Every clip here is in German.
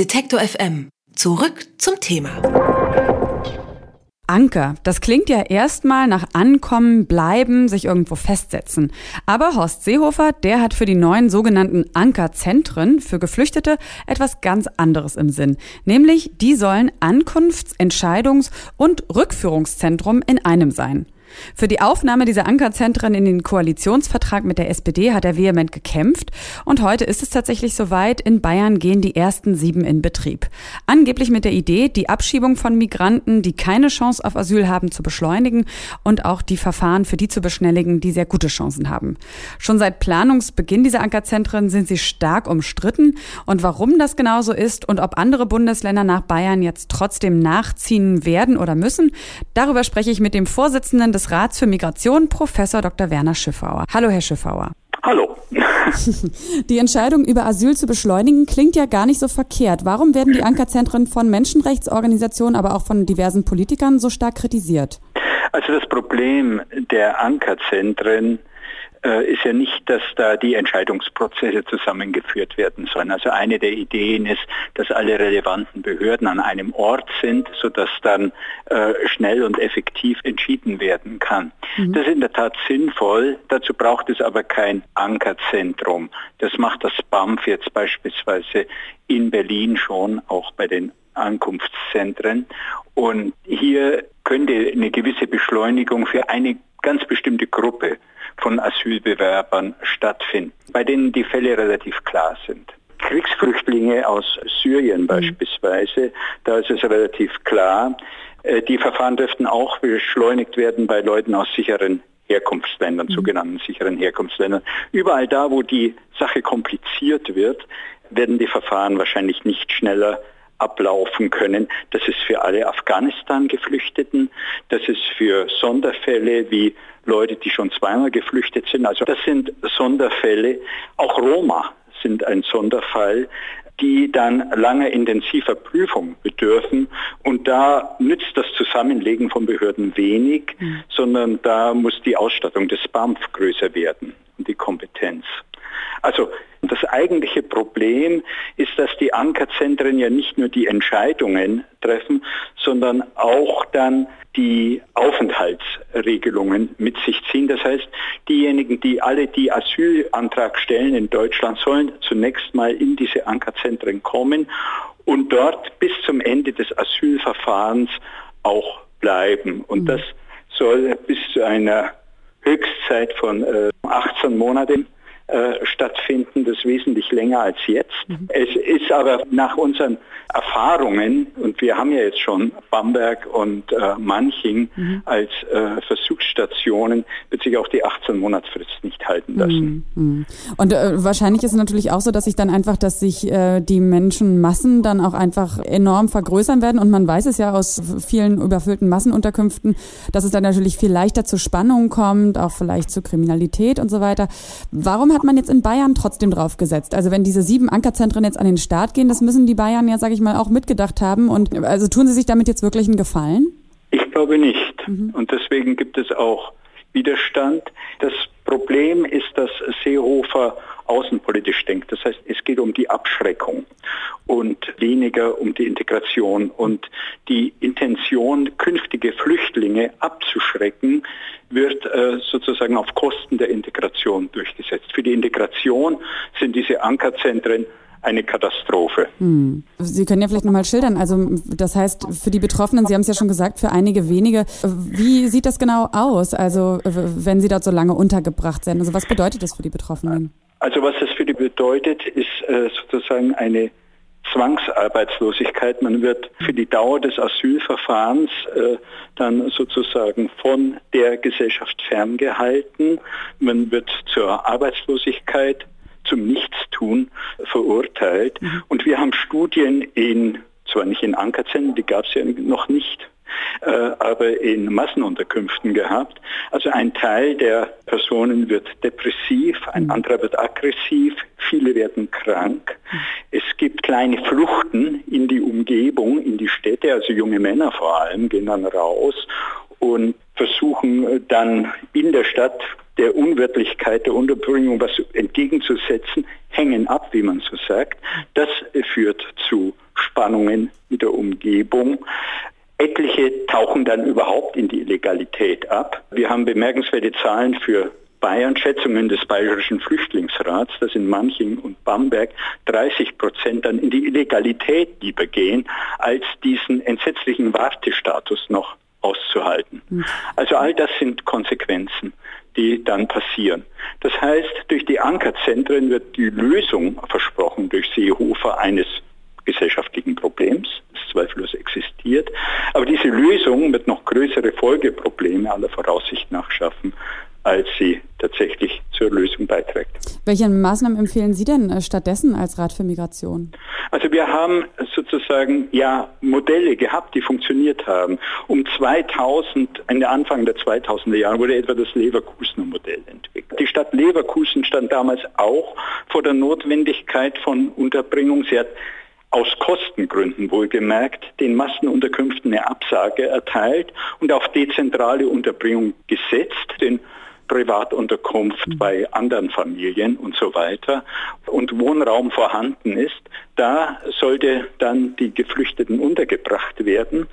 Detektor FM. Zurück zum Thema. Anker. Das klingt ja erstmal nach Ankommen, Bleiben, sich irgendwo festsetzen. Aber Horst Seehofer, der hat für die neuen sogenannten Ankerzentren für Geflüchtete etwas ganz anderes im Sinn. Nämlich, die sollen Ankunfts-, Entscheidungs- und Rückführungszentrum in einem sein. Für die Aufnahme dieser Ankerzentren in den Koalitionsvertrag mit der SPD hat er vehement gekämpft und heute ist es tatsächlich soweit. In Bayern gehen die ersten sieben in Betrieb. Angeblich mit der Idee, die Abschiebung von Migranten, die keine Chance auf Asyl haben, zu beschleunigen und auch die Verfahren für die zu beschnelligen, die sehr gute Chancen haben. Schon seit Planungsbeginn dieser Ankerzentren sind sie stark umstritten und warum das genauso ist und ob andere Bundesländer nach Bayern jetzt trotzdem nachziehen werden oder müssen, darüber spreche ich mit dem Vorsitzenden des des Rats für Migration, Professor Dr. Werner Schiffauer. Hallo, Herr Schiffauer. Hallo. Die Entscheidung über Asyl zu beschleunigen klingt ja gar nicht so verkehrt. Warum werden die Ankerzentren von Menschenrechtsorganisationen, aber auch von diversen Politikern so stark kritisiert? Also das Problem der Ankerzentren ist ja nicht, dass da die Entscheidungsprozesse zusammengeführt werden sollen. Also eine der Ideen ist, dass alle relevanten Behörden an einem Ort sind, sodass dann äh, schnell und effektiv entschieden werden kann. Mhm. Das ist in der Tat sinnvoll. Dazu braucht es aber kein Ankerzentrum. Das macht das BAMF jetzt beispielsweise in Berlin schon, auch bei den Ankunftszentren. Und hier könnte eine gewisse Beschleunigung für eine ganz bestimmte Gruppe von Asylbewerbern stattfinden, bei denen die Fälle relativ klar sind. Kriegsflüchtlinge aus Syrien mhm. beispielsweise, da ist es relativ klar, äh, die Verfahren dürften auch beschleunigt werden bei Leuten aus sicheren Herkunftsländern, mhm. sogenannten sicheren Herkunftsländern. Überall da, wo die Sache kompliziert wird, werden die Verfahren wahrscheinlich nicht schneller ablaufen können. Das ist für alle Afghanistan-Geflüchteten, das ist für Sonderfälle wie Leute, die schon zweimal geflüchtet sind. Also das sind Sonderfälle. Auch Roma sind ein Sonderfall die dann lange intensiver Prüfung bedürfen. Und da nützt das Zusammenlegen von Behörden wenig, mhm. sondern da muss die Ausstattung des BAMF größer werden und die Kompetenz. Also das eigentliche Problem ist, dass die Ankerzentren ja nicht nur die Entscheidungen treffen, sondern auch dann die Aufenthaltsregelungen mit sich ziehen. Das heißt, diejenigen, die alle die Asylantrag stellen in Deutschland, sollen zunächst mal in diese Ankerzentren kommen und dort bis zum Ende des Asylverfahrens auch bleiben. Und mhm. das soll bis zu einer Höchstzeit von äh, 18 Monaten äh, stattfinden, das wesentlich länger als jetzt. Mhm. Es ist aber nach unseren Erfahrungen, und wir haben ja jetzt schon Bamberg und äh, Manching mhm. als äh, Versuchsstationen, wird sich auch die 18-Monatsfrist nicht halten lassen. Mhm. mhm. Und äh, wahrscheinlich ist es natürlich auch so, dass sich dann einfach, dass sich äh, die Menschenmassen dann auch einfach enorm vergrößern werden. Und man weiß es ja aus vielen überfüllten Massenunterkünften, dass es dann natürlich viel leichter zu Spannungen kommt, auch vielleicht zu Kriminalität und so weiter. Warum hat hat man jetzt in Bayern trotzdem drauf gesetzt? Also wenn diese sieben Ankerzentren jetzt an den Start gehen, das müssen die Bayern ja, sage ich mal, auch mitgedacht haben. Und also tun sie sich damit jetzt wirklich einen Gefallen? Ich glaube nicht. Mhm. Und deswegen gibt es auch Widerstand. Das Problem ist, dass Seehofer außenpolitisch denkt. Das heißt, es geht um die Abschreckung und weniger um die Integration und die Intention, künftige Flüchtlinge abzuschrecken, wird äh, sozusagen auf Kosten der Integration durchgesetzt. Für die Integration sind diese Ankerzentren eine Katastrophe. Hm. Sie können ja vielleicht nochmal schildern, also das heißt für die Betroffenen, Sie haben es ja schon gesagt, für einige wenige, wie sieht das genau aus, also wenn sie dort so lange untergebracht sind? Also was bedeutet das für die Betroffenen? Also was das für die bedeutet, ist äh, sozusagen eine Zwangsarbeitslosigkeit. Man wird für die Dauer des Asylverfahrens äh, dann sozusagen von der Gesellschaft ferngehalten. Man wird zur Arbeitslosigkeit, zum Nichtstun verurteilt. Mhm. Und wir haben Studien in, zwar nicht in Ankerzentren, die gab es ja noch nicht, äh, aber in Massenunterkünften gehabt. Also ein Teil der Personen wird depressiv, ein mhm. anderer wird aggressiv, viele werden krank. Mhm. Es gibt kleine Fluchten in die Umgebung, in die Städte, also junge Männer vor allem gehen dann raus und versuchen dann in der Stadt der Unwirtlichkeit der Unterbringung was entgegenzusetzen, hängen ab, wie man so sagt. Das führt zu Anspannungen mit der Umgebung. Etliche tauchen dann überhaupt in die Illegalität ab. Wir haben bemerkenswerte Zahlen für Bayern Schätzungen des Bayerischen Flüchtlingsrats, dass in Manching und Bamberg 30 Prozent dann in die Illegalität lieber gehen, als diesen entsetzlichen Wartestatus noch auszuhalten. Hm. Also all das sind Konsequenzen, die dann passieren. Das heißt, durch die Ankerzentren wird die Lösung versprochen durch Seehofer eines gesellschaftlichen Problems, das zweifellos existiert. Aber diese Lösung wird noch größere Folgeprobleme aller Voraussicht nach schaffen als sie tatsächlich zur Lösung beiträgt. Welche Maßnahmen empfehlen Sie denn äh, stattdessen als Rat für Migration? Also wir haben sozusagen ja Modelle gehabt, die funktioniert haben. Um 2000, Ende Anfang der 2000er Jahre wurde etwa das Leverkusener Modell entwickelt. Die Stadt Leverkusen stand damals auch vor der Notwendigkeit von Unterbringung. Sie hat aus Kostengründen wohlgemerkt den Massenunterkünften eine Absage erteilt und auf dezentrale Unterbringung gesetzt. Den Privatunterkunft mhm. bei anderen Familien und so weiter und Wohnraum vorhanden ist, da sollte dann die Geflüchteten untergebracht werden.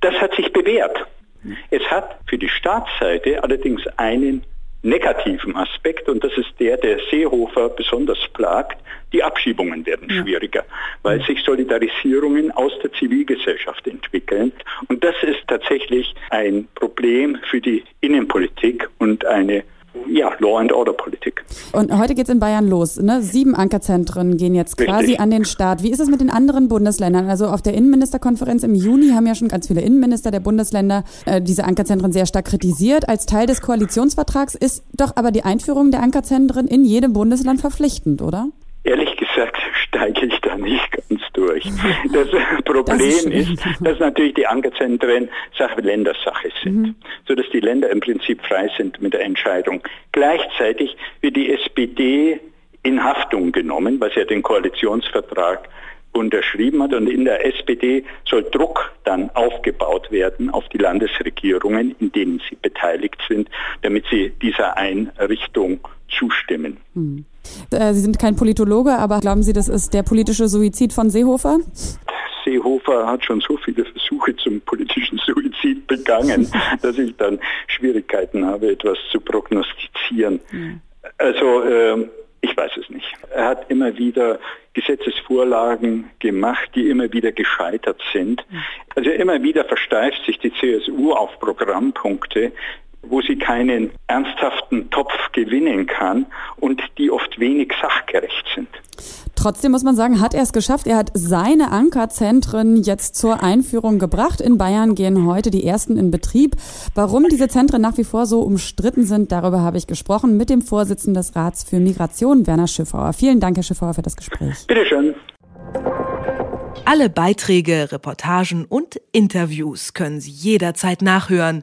Das hat sich bewährt. Mhm. Es hat für die Staatsseite allerdings einen negativen Aspekt und das ist der, der Seehofer besonders plagt. Die Abschiebungen werden ja. schwieriger, weil sich Solidarisierungen aus der Zivilgesellschaft entwickeln. Und das ist tatsächlich ein Problem für die Innenpolitik und eine ja, Law and Order Politik. Und heute geht es in Bayern los. Ne? Sieben Ankerzentren gehen jetzt quasi Richtig. an den Start. Wie ist es mit den anderen Bundesländern? Also auf der Innenministerkonferenz im Juni haben ja schon ganz viele Innenminister der Bundesländer äh, diese Ankerzentren sehr stark kritisiert. Als Teil des Koalitionsvertrags ist doch aber die Einführung der Ankerzentren in jedem Bundesland verpflichtend, oder? Ehrlich gesagt steige ich da nicht ganz durch. Das Problem das ist, ist, dass natürlich die Ankerzentren Sache Ländersache sind, mhm. sodass die Länder im Prinzip frei sind mit der Entscheidung. Gleichzeitig wird die SPD in Haftung genommen, was ja den Koalitionsvertrag unterschrieben hat. Und in der SPD soll Druck dann aufgebaut werden auf die Landesregierungen, in denen sie beteiligt sind, damit sie dieser Einrichtung zustimmen. Hm. Sie sind kein Politologe, aber glauben Sie, das ist der politische Suizid von Seehofer? Seehofer hat schon so viele Versuche zum politischen Suizid begangen, dass ich dann Schwierigkeiten habe, etwas zu prognostizieren. Also äh, ich weiß es nicht. Er hat immer wieder Gesetzesvorlagen gemacht, die immer wieder gescheitert sind. Also immer wieder versteift sich die CSU auf Programmpunkte, wo sie keinen ernsthaften Topf gewinnen kann und die oft wenig sachgerecht sind. Trotzdem muss man sagen, hat er es geschafft. Er hat seine Ankerzentren jetzt zur Einführung gebracht. In Bayern gehen heute die ersten in Betrieb. Warum diese Zentren nach wie vor so umstritten sind, darüber habe ich gesprochen mit dem Vorsitzenden des Rats für Migration, Werner Schiffauer. Vielen Dank, Herr Schiffauer, für das Gespräch. Bitte schön. Alle Beiträge, Reportagen und Interviews können Sie jederzeit nachhören